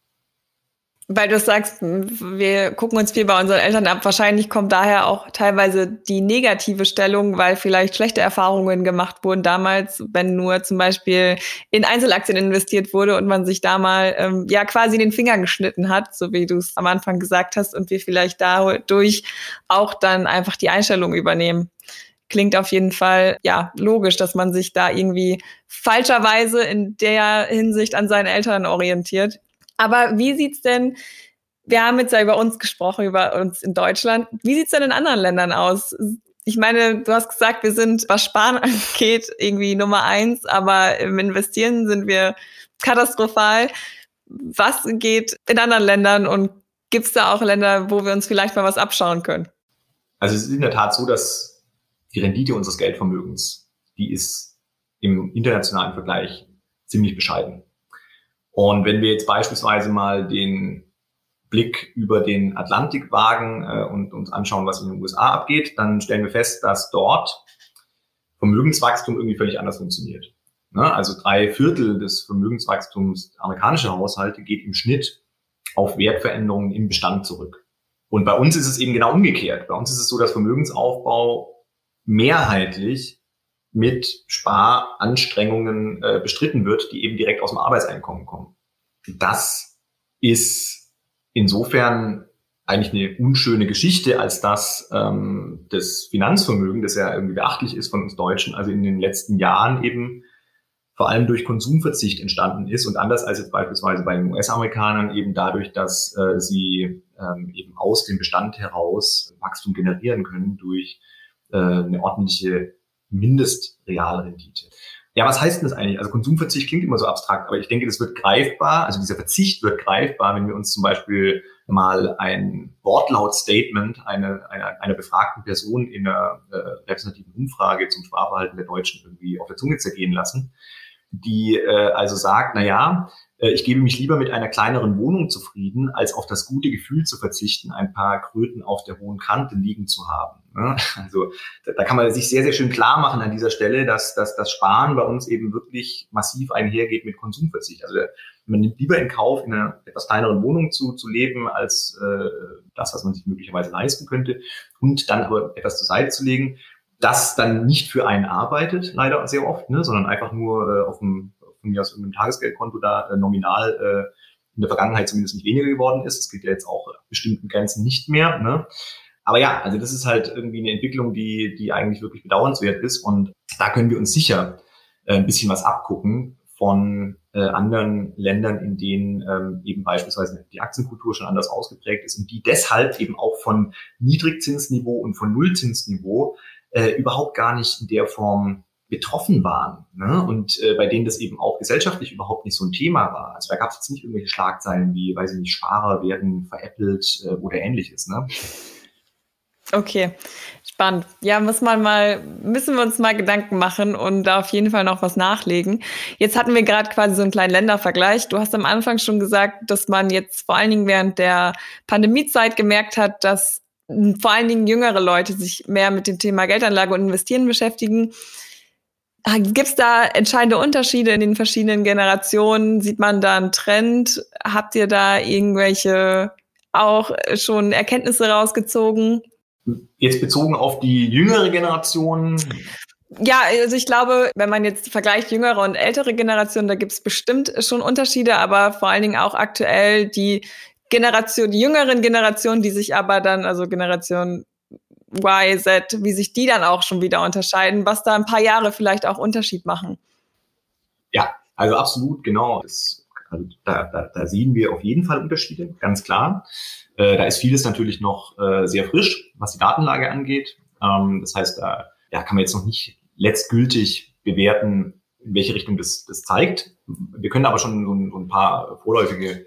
Weil du sagst, wir gucken uns viel bei unseren Eltern ab. Wahrscheinlich kommt daher auch teilweise die negative Stellung, weil vielleicht schlechte Erfahrungen gemacht wurden damals, wenn nur zum Beispiel in Einzelaktien investiert wurde und man sich da mal ähm, ja quasi den Finger geschnitten hat, so wie du es am Anfang gesagt hast, und wir vielleicht dadurch auch dann einfach die Einstellung übernehmen klingt auf jeden Fall ja logisch, dass man sich da irgendwie falscherweise in der Hinsicht an seinen Eltern orientiert. Aber wie sieht's denn, wir haben jetzt ja über uns gesprochen, über uns in Deutschland. Wie sieht's denn in anderen Ländern aus? Ich meine, du hast gesagt, wir sind, was Sparen (laughs) angeht, irgendwie Nummer eins, aber im Investieren sind wir katastrophal. Was geht in anderen Ländern und gibt's da auch Länder, wo wir uns vielleicht mal was abschauen können? Also es ist in der Tat so, dass die Rendite unseres Geldvermögens, die ist im internationalen Vergleich ziemlich bescheiden. Und wenn wir jetzt beispielsweise mal den Blick über den Atlantik wagen äh, und uns anschauen, was in den USA abgeht, dann stellen wir fest, dass dort Vermögenswachstum irgendwie völlig anders funktioniert. Ne? Also drei Viertel des Vermögenswachstums amerikanischer Haushalte geht im Schnitt auf Wertveränderungen im Bestand zurück. Und bei uns ist es eben genau umgekehrt. Bei uns ist es so, dass Vermögensaufbau mehrheitlich mit Sparanstrengungen äh, bestritten wird, die eben direkt aus dem Arbeitseinkommen kommen. Das ist insofern eigentlich eine unschöne Geschichte, als dass ähm, das Finanzvermögen, das ja irgendwie beachtlich ist von uns Deutschen, also in den letzten Jahren eben vor allem durch Konsumverzicht entstanden ist und anders als jetzt beispielsweise bei den US-Amerikanern eben dadurch, dass äh, sie ähm, eben aus dem Bestand heraus Wachstum generieren können durch äh, eine ordentliche Mindestrealrendite. Ja, was heißt denn das eigentlich? Also Konsumverzicht klingt immer so abstrakt, aber ich denke, das wird greifbar, also dieser Verzicht wird greifbar, wenn wir uns zum Beispiel mal ein Wortlaut-Statement einer, einer, einer befragten Person in einer äh, repräsentativen Umfrage zum Sparverhalten der Deutschen irgendwie auf der Zunge zergehen lassen, die äh, also sagt, na ja, ich gebe mich lieber mit einer kleineren Wohnung zufrieden, als auf das gute Gefühl zu verzichten, ein paar Kröten auf der hohen Kante liegen zu haben. Ne? (laughs) Also da kann man sich sehr, sehr schön klar machen an dieser Stelle, dass, dass das Sparen bei uns eben wirklich massiv einhergeht mit Konsumverzicht. Also man nimmt lieber in Kauf, in einer etwas kleineren Wohnung zu, zu leben, als äh, das, was man sich möglicherweise leisten könnte, und dann aber etwas zur Seite zu legen, das dann nicht für einen arbeitet, leider sehr oft, ne, sondern einfach nur äh, auf dem von mir aus irgendeinem Tagesgeldkonto da äh, nominal äh, in der Vergangenheit zumindest nicht weniger geworden ist. Das gilt ja jetzt auch bestimmten Grenzen nicht mehr. Ne? Aber ja, also das ist halt irgendwie eine Entwicklung, die, die eigentlich wirklich bedauernswert ist. Und da können wir uns sicher äh, ein bisschen was abgucken von äh, anderen Ländern, in denen ähm, eben beispielsweise die Aktienkultur schon anders ausgeprägt ist und die deshalb eben auch von Niedrigzinsniveau und von Nullzinsniveau äh, überhaupt gar nicht in der Form betroffen waren ne? und äh, bei denen das eben auch gesellschaftlich überhaupt nicht so ein Thema war. Also da gab es jetzt nicht irgendwelche Schlagzeilen wie, weiß ich nicht, Sparer werden veräppelt äh, oder ähnliches. Ne? Okay, spannend. Ja, muss man mal, müssen wir uns mal Gedanken machen und da auf jeden Fall noch was nachlegen. Jetzt hatten wir gerade quasi so einen kleinen Ländervergleich. Du hast am Anfang schon gesagt, dass man jetzt vor allen Dingen während der Pandemiezeit gemerkt hat, dass vor allen Dingen jüngere Leute sich mehr mit dem Thema Geldanlage und Investieren beschäftigen. Gibt es da entscheidende Unterschiede in den verschiedenen Generationen? Sieht man da einen Trend? Habt ihr da irgendwelche auch schon Erkenntnisse rausgezogen? Jetzt bezogen auf die jüngere Generation? Ja, also ich glaube, wenn man jetzt vergleicht jüngere und ältere Generationen, da gibt es bestimmt schon Unterschiede, aber vor allen Dingen auch aktuell die Generation, die jüngeren Generationen, die sich aber dann, also Generation Y, Z, wie sich die dann auch schon wieder unterscheiden, was da ein paar Jahre vielleicht auch Unterschied machen. Ja, also absolut, genau. Das, also da, da, da sehen wir auf jeden Fall Unterschiede, ganz klar. Äh, da ist vieles natürlich noch äh, sehr frisch, was die Datenlage angeht. Ähm, das heißt, da ja, kann man jetzt noch nicht letztgültig bewerten, in welche Richtung das, das zeigt. Wir können aber schon so so ein paar vorläufige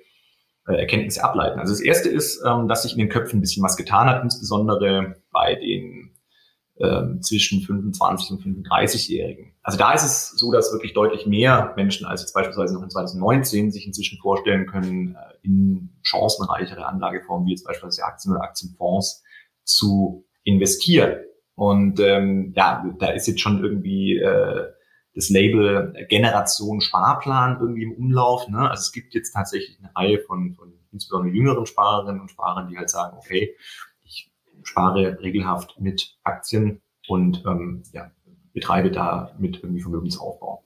Erkenntnisse ableiten. Also das erste ist, ähm, dass sich in den Köpfen ein bisschen was getan hat, insbesondere bei den ähm, zwischen 25 und 35-Jährigen. Also da ist es so, dass wirklich deutlich mehr Menschen als jetzt beispielsweise noch in 2019 sich inzwischen vorstellen können, äh, in chancenreichere Anlageformen wie jetzt beispielsweise Aktien oder Aktienfonds zu investieren. Und ähm, ja, da ist jetzt schon irgendwie äh, das Label Generation Sparplan irgendwie im Umlauf. Ne? Also es gibt jetzt tatsächlich eine Reihe von, von insbesondere jüngeren Sparerinnen und Sparern, die halt sagen, okay, ich spare regelhaft mit Aktien und ähm, ja, betreibe da mit irgendwie Vermögensaufbau.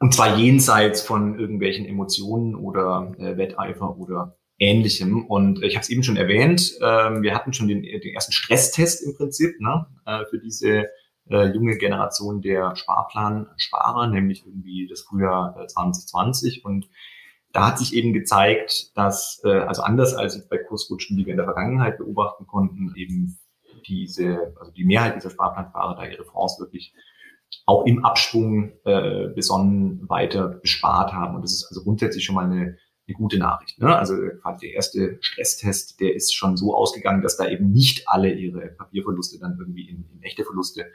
Und zwar jenseits von irgendwelchen Emotionen oder äh, Wetteifer oder Ähnlichem. Und ich habe es eben schon erwähnt, äh, wir hatten schon den, den ersten Stresstest im Prinzip ne, äh, für diese äh, junge Generation der Sparplan-Sparer, nämlich irgendwie das Frühjahr äh, 2020. Und da hat sich eben gezeigt, dass, äh, also anders als bei Kursrutschen, die wir in der Vergangenheit beobachten konnten, eben diese, also die Mehrheit dieser Sparplanfahrer da ihre Fonds wirklich auch im Abschwung äh, besonnen weiter bespart haben. Und das ist also grundsätzlich schon mal eine, eine gute Nachricht. Ne? Also quasi der erste Stresstest, der ist schon so ausgegangen, dass da eben nicht alle ihre Papierverluste dann irgendwie in, in echte Verluste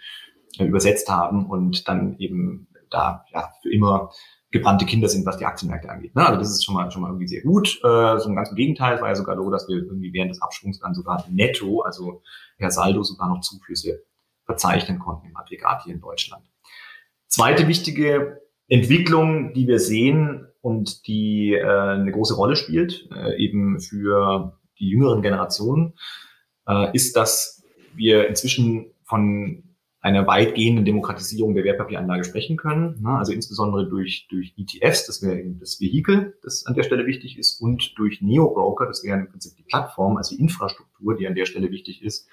äh, übersetzt haben und dann eben da ja für immer gebrannte Kinder sind, was die Aktienmärkte angeht. Ne? Also das ist schon mal schon mal irgendwie sehr gut. Äh, so ein ganz im Gegenteil, war ja sogar so, dass wir irgendwie während des Abschwungs dann sogar netto, also per Saldo sogar noch Zuflüsse verzeichnen konnten im Aggregat hier in Deutschland. Zweite wichtige Entwicklung, die wir sehen und die äh, eine große Rolle spielt, äh, eben für die jüngeren Generationen, äh, ist, dass wir inzwischen von einer weitgehenden Demokratisierung der Wertpapieranlage sprechen können. Ne? Also insbesondere durch, durch ETFs, das wäre eben das Vehikel, das an der Stelle wichtig ist, und durch Neo-Broker, das wäre im Prinzip die Plattform, also die Infrastruktur, die an der Stelle wichtig ist,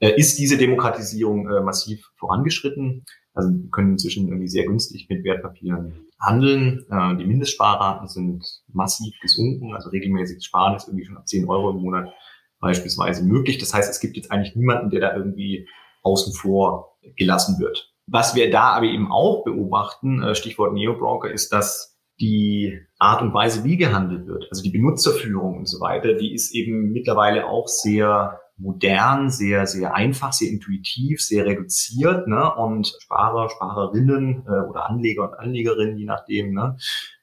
äh, ist diese Demokratisierung äh, massiv vorangeschritten. Also wir können inzwischen irgendwie sehr günstig mit Wertpapieren handeln. Äh, die Mindestsparraten sind massiv gesunken. Also regelmäßiges Sparen ist irgendwie schon ab 10 Euro im Monat beispielsweise möglich. Das heißt, es gibt jetzt eigentlich niemanden, der da irgendwie außen vor gelassen wird. Was wir da aber eben auch beobachten, äh, Stichwort Neobroker, ist, dass die Art und Weise, wie gehandelt wird, also die Benutzerführung und so weiter, die ist eben mittlerweile auch sehr modern, sehr, sehr einfach, sehr intuitiv, sehr reduziert. Ne? Und Sparer, Sparerinnen äh, oder Anleger und Anlegerinnen, je nachdem, ne,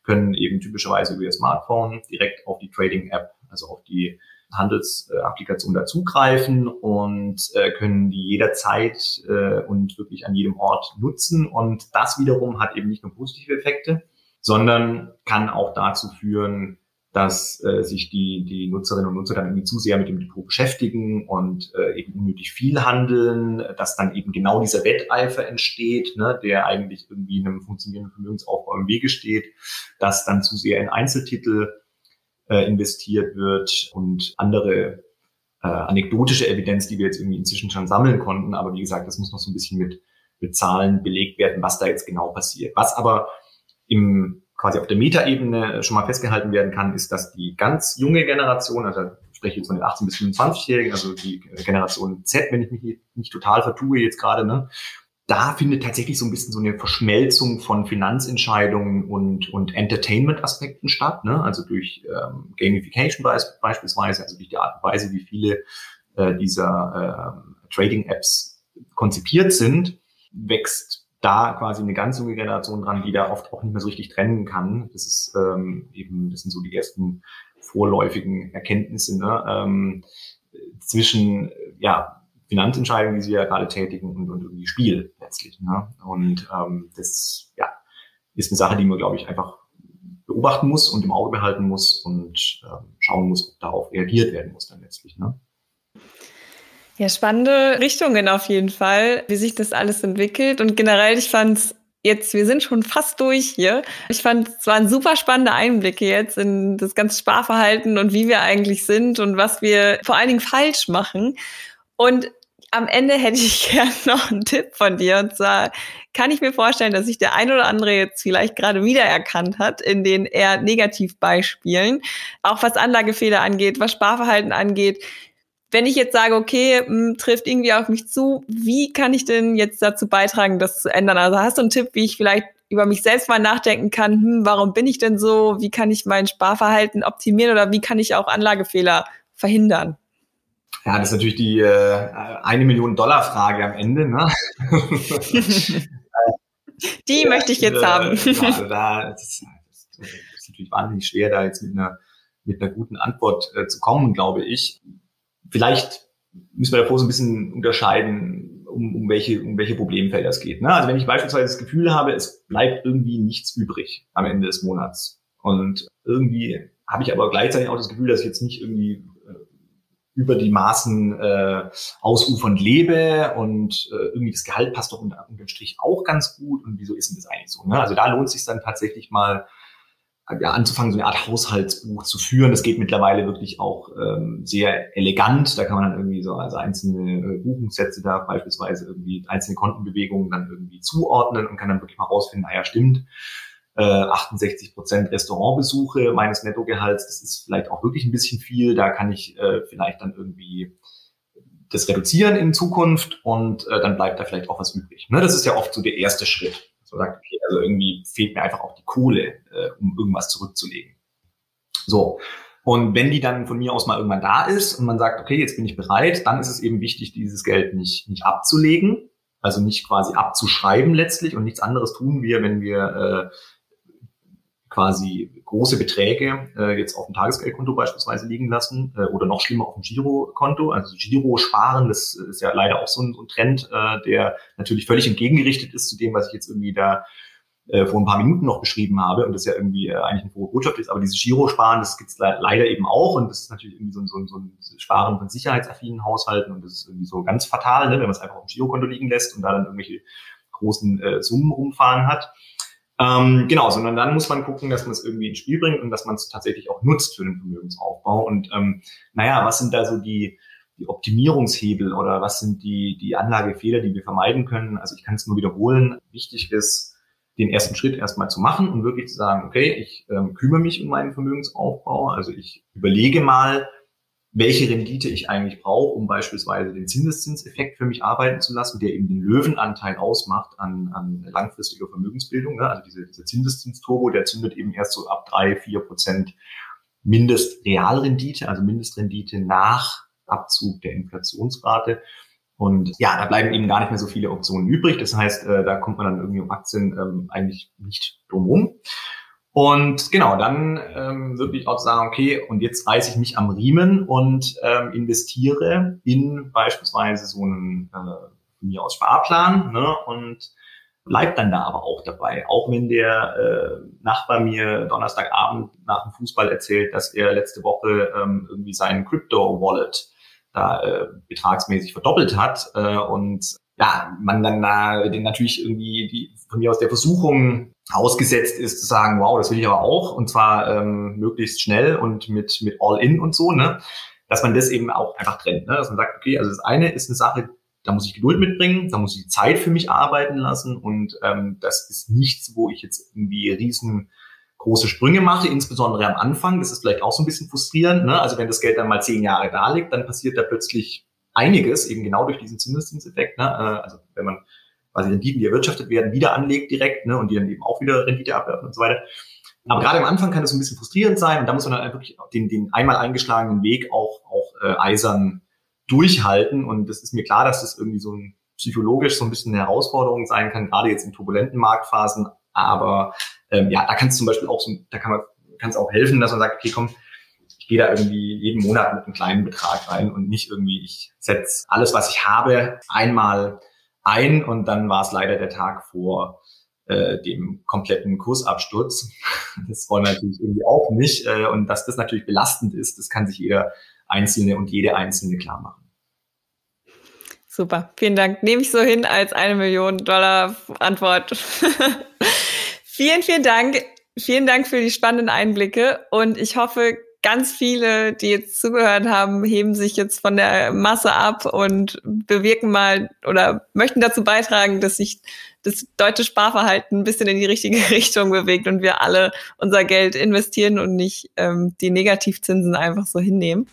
können eben typischerweise über ihr Smartphone direkt auf die Trading-App, also auf die Handelsapplikation dazugreifen und äh, können die jederzeit äh, und wirklich an jedem Ort nutzen. Und das wiederum hat eben nicht nur positive Effekte, sondern kann auch dazu führen, dass äh, sich die, die Nutzerinnen und Nutzer dann irgendwie zu sehr mit dem Depot beschäftigen und äh, eben unnötig viel handeln, dass dann eben genau dieser Wetteifer entsteht, ne, der eigentlich irgendwie einem funktionierenden Vermögensaufbau im Wege steht, dass dann zu sehr in Einzeltitel äh, investiert wird und andere äh, anekdotische Evidenz, die wir jetzt irgendwie inzwischen schon sammeln konnten. Aber wie gesagt, das muss noch so ein bisschen mit, mit Zahlen belegt werden, was da jetzt genau passiert. Was aber im quasi auf der Metaebene schon mal festgehalten werden kann, ist, dass die ganz junge Generation, also ich spreche jetzt von den 18 bis 25-Jährigen, also die Generation Z, wenn ich mich nicht, total vertue jetzt gerade, ne, da findet tatsächlich so ein bisschen so eine Verschmelzung von Finanzentscheidungen und, und Entertainment-Aspekten statt, ne? also durch ähm, Gamification beispielsweise, also durch die Art und Weise, wie viele äh, dieser äh, Trading-Apps konzipiert sind, wächst da quasi eine ganz junge Generation dran, die da oft auch nicht mehr so richtig trennen kann. Das ist ähm, eben, das sind so die ersten vorläufigen Erkenntnisse ne? ähm, zwischen ja Finanzentscheidungen, die sie ja gerade tätigen und, und irgendwie Spiel letztlich. Ne? Und ähm, das ja, ist eine Sache, die man, glaube ich, einfach beobachten muss und im Auge behalten muss und ähm, schauen muss, ob darauf reagiert werden muss dann letztlich. Ne? Ja, spannende Richtungen auf jeden Fall, wie sich das alles entwickelt. Und generell, ich fand jetzt, wir sind schon fast durch hier. Ich fand, es waren super spannende Einblicke jetzt in das ganze Sparverhalten und wie wir eigentlich sind und was wir vor allen Dingen falsch machen. Und am Ende hätte ich (laughs) gern noch einen Tipp von dir. Und zwar kann ich mir vorstellen, dass sich der ein oder andere jetzt vielleicht gerade wiedererkannt hat in den eher Negativbeispielen. Auch was Anlagefehler angeht, was Sparverhalten angeht wenn ich jetzt sage, okay, mh, hm, trifft irgendwie auf mich zu, wie kann ich denn jetzt dazu beitragen, das zu ändern? Also hast du einen Tipp, wie ich vielleicht über mich selbst mal nachdenken kann, hm, warum bin ich denn so? Wie kann ich mein Sparverhalten optimieren oder wie kann ich auch Anlagefehler verhindern? Ja, das ist natürlich die äh, eine Million Dollar Frage am Ende. Ne? (laughs) die ja, möchte ich jetzt äh, haben. Also da, das, ist, das ist natürlich wahnsinnig schwer, da jetzt mit einer mit einer guten Antwort äh, zu kommen, glaube ich vielleicht müssen wir davor so ein bisschen unterscheiden um, um, welche, um welche Problemfelder es geht. Ne? Also wenn ich beispielsweise das Gefühl habe, es bleibt irgendwie nichts übrig am Ende des Monats und irgendwie habe ich aber gleichzeitig auch das Gefühl, dass ich jetzt nicht irgendwie über die Maßen äh, ausufernd lebe und äh, irgendwie das Gehalt passt doch unter, unter dem Strich auch ganz gut und wieso ist denn das eigentlich so? Ne? Also da lohnt es sich dann tatsächlich mal ja, anzufangen, so eine Art Haushaltsbuch zu führen. Das geht mittlerweile wirklich auch ähm, sehr elegant. Da kann man dann irgendwie so also einzelne äh, Buchungssätze da beispielsweise irgendwie einzelne Kontenbewegungen dann irgendwie zuordnen und kann dann wirklich mal rausfinden, naja, stimmt, äh, 68 Prozent Restaurantbesuche meines Nettogehalts, das ist vielleicht auch wirklich ein bisschen viel. Da kann ich äh, vielleicht dann irgendwie das reduzieren in Zukunft und äh, dann bleibt da vielleicht auch was übrig. Ne? Das ist ja oft so der erste Schritt. So sagt, okay, also irgendwie fehlt mir einfach auch die Kohle, äh, um irgendwas zurückzulegen. So. Und wenn die dann von mir aus mal irgendwann da ist und man sagt, okay, jetzt bin ich bereit, dann ist es eben wichtig, dieses Geld nicht, nicht abzulegen, also nicht quasi abzuschreiben letztlich und nichts anderes tun wir, wenn wir äh, quasi große Beträge äh, jetzt auf dem Tagesgeldkonto beispielsweise liegen lassen äh, oder noch schlimmer auf dem Girokonto. Also Giro-Sparen, das ist ja leider auch so ein, so ein Trend, äh, der natürlich völlig entgegengerichtet ist zu dem, was ich jetzt irgendwie da äh, vor ein paar Minuten noch beschrieben habe und das ja irgendwie äh, eigentlich eine frohe Botschaft ist. Aber dieses Giro-Sparen, das gibt's le leider eben auch und das ist natürlich irgendwie so, ein so, ein so ein Sparen von sicherheitsaffinen Haushalten und das ist irgendwie so ganz fatal, ne, wenn man es einfach auf dem Girokonto liegen lässt und da dann irgendwelche großen äh, Summen rumfahren hat. Ähm, genau, sondern dann muss man gucken, dass man es irgendwie ins Spiel bringt und dass man es tatsächlich auch nutzt für den Vermögensaufbau. Und ähm, naja, was sind da so die, die Optimierungshebel oder was sind die, die Anlagefehler, die wir vermeiden können? Also ich kann es nur wiederholen. Wichtig ist, den ersten Schritt erstmal zu machen und wirklich zu sagen, okay, ich ähm, kümmere mich um meinen Vermögensaufbau. Also ich überlege mal, welche Rendite ich eigentlich brauche, um beispielsweise den Zinseszinseffekt für mich arbeiten zu lassen, der eben den Löwenanteil ausmacht an, an langfristiger Vermögensbildung. Ne? Also diese, dieser Zinseszinsturbo, der zündet eben erst so ab drei, vier Prozent Mindestrealrendite, also Mindestrendite nach Abzug der Inflationsrate. Und ja, da bleiben eben gar nicht mehr so viele Optionen übrig. Das heißt, äh, da kommt man dann irgendwie um Aktien ähm, eigentlich nicht drum rum. Und genau, dann ähm, wirklich auch sagen, okay, und jetzt reiße ich mich am Riemen und ähm, investiere in beispielsweise so einen äh, mir aus Sparplan ne, und bleibt dann da aber auch dabei. Auch wenn der äh, Nachbar mir Donnerstagabend nach dem Fußball erzählt, dass er letzte Woche ähm, irgendwie seinen Crypto-Wallet da äh, betragsmäßig verdoppelt hat äh, und ja, man dann da den natürlich irgendwie die von mir aus der Versuchung ausgesetzt ist, zu sagen, wow, das will ich aber auch, und zwar ähm, möglichst schnell und mit, mit All-In und so, ne? Dass man das eben auch einfach trennt, ne? Dass man sagt, okay, also das eine ist eine Sache, da muss ich Geduld mitbringen, da muss ich die Zeit für mich arbeiten lassen und ähm, das ist nichts, wo ich jetzt irgendwie riesengroße Sprünge mache, insbesondere am Anfang. Das ist vielleicht auch so ein bisschen frustrierend. Ne? Also wenn das Geld dann mal zehn Jahre da liegt, dann passiert da plötzlich einiges, eben genau durch diesen Zinseszinseffekt. Ne? Äh, also wenn man quasi Renditen, die erwirtschaftet werden, wieder anlegt direkt ne, und die dann eben auch wieder Rendite abwerfen und so weiter. Aber gerade am Anfang kann das ein bisschen frustrierend sein und da muss man dann wirklich den, den einmal eingeschlagenen Weg auch, auch äh, eisern durchhalten. Und das ist mir klar, dass das irgendwie so ein psychologisch so ein bisschen eine Herausforderung sein kann, gerade jetzt in turbulenten Marktphasen. Aber ähm, ja, da kann es zum Beispiel auch so, da kann man kann es auch helfen, dass man sagt, okay, komm, ich gehe da irgendwie jeden Monat mit einem kleinen Betrag rein und nicht irgendwie, ich setze alles, was ich habe, einmal ein und dann war es leider der Tag vor äh, dem kompletten Kursabsturz. (laughs) Das wollen wir natürlich irgendwie auch nicht. Äh, und dass das natürlich belastend ist, das kann sich jeder Einzelne und jede Einzelne klar machen. Super, vielen Dank. Nehme ich so hin als eine Million Dollar Antwort. (laughs) vielen, vielen Dank. Vielen Dank für die spannenden Einblicke und ich hoffe, ganz viele, die jetzt zugehört haben, heben sich jetzt von der Masse ab und bewirken mal oder möchten dazu beitragen, dass sich das deutsche Sparverhalten ein bisschen in die richtige (laughs) Richtung bewegt und wir alle unser Geld investieren und nicht ähm, die Negativzinsen einfach so hinnehmen.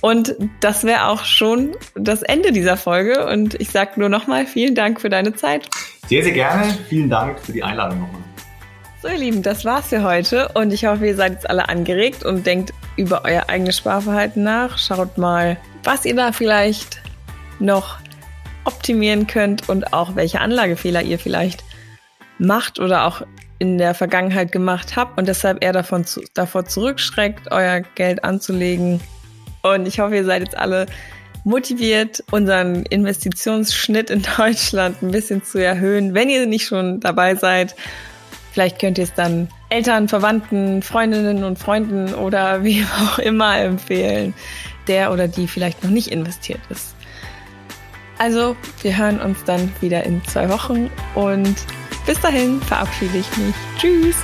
Und das wäre auch schon das Ende dieser Folge. Und ich sage nur nochmal vielen Dank für deine Zeit. Sehr, sehr gerne. Vielen Dank für die Einladung nochmal. So, ihr Lieben, das war's für heute und ich hoffe, ihr seid jetzt alle angeregt und denkt über euer eigenes Sparverhalten nach. Schaut mal, was ihr da vielleicht noch optimieren könnt und auch welche Anlagefehler ihr vielleicht macht oder auch in der Vergangenheit gemacht habt und deshalb eher davon zu, davor zurückschreckt, euer Geld anzulegen. Und ich hoffe, ihr seid jetzt alle motiviert, unseren Investitionsschnitt in Deutschland ein bisschen zu erhöhen. Wenn ihr nicht schon dabei seid, vielleicht könnt ihr es dann Eltern, Verwandten, Freundinnen und Freunden oder (laughs) wie auch immer empfehlen, der oder die vielleicht noch nicht investiert ist. Also, wir hören uns dann wieder in zwei Wochen und bis dahin verabschiede ich mich. Tschüss!